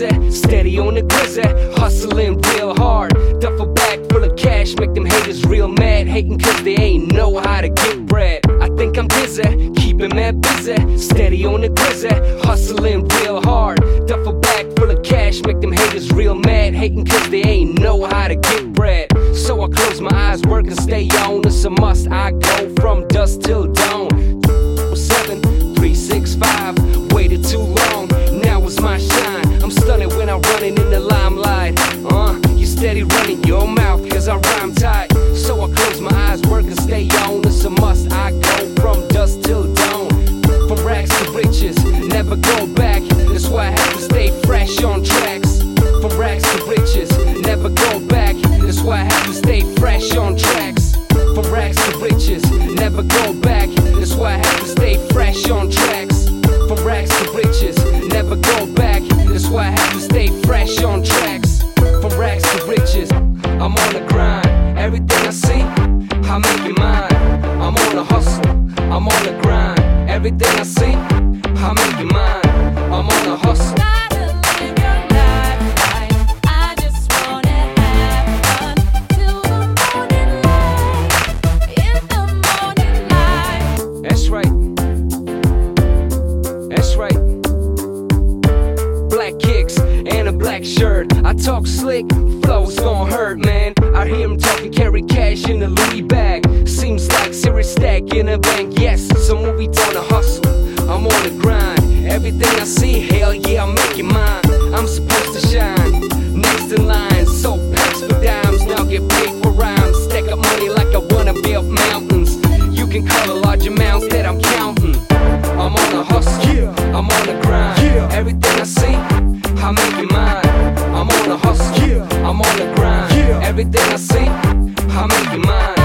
busy, steady on the grizzly, hustling real hard. Duffel bag full of cash, make them haters real mad, hating cause they ain't know how to get bread. I think I'm dizzy, keeping mad busy, steady on the grizzly, hustling real hard. Duffel bag full of cash, make them haters real mad, hating cause they ain't know how to get bread. So I close my eyes, work and stay on, it's a must. I go from dust till steady running your mouth, cause I rhyme tight. So I close my eyes, work and stay on. It's a must. I go from dusk till dawn. From rags to riches, never go back. That's why I have to stay fresh on tracks. From rags to riches, never go back. That's why I have to stay fresh on tracks. From rags to riches, never go back. That's why I have Everything I see, I make it black shirt. I talk slick, flow's gon' hurt, man. I hear him talking, carry cash in a Louis bag. Seems like serious stack in a bank. Yes, So movie done a hustle. I'm on the grind. Everything I see, hell yeah, I'm making mine. I'm supposed to shine. Next in line, so packs for dimes. Now get paid for rhymes. Stack up money like I wanna build mountains. You can call a large amounts that I'm counting. I'm on the hustle, I'm on the grind. see, I make you mine.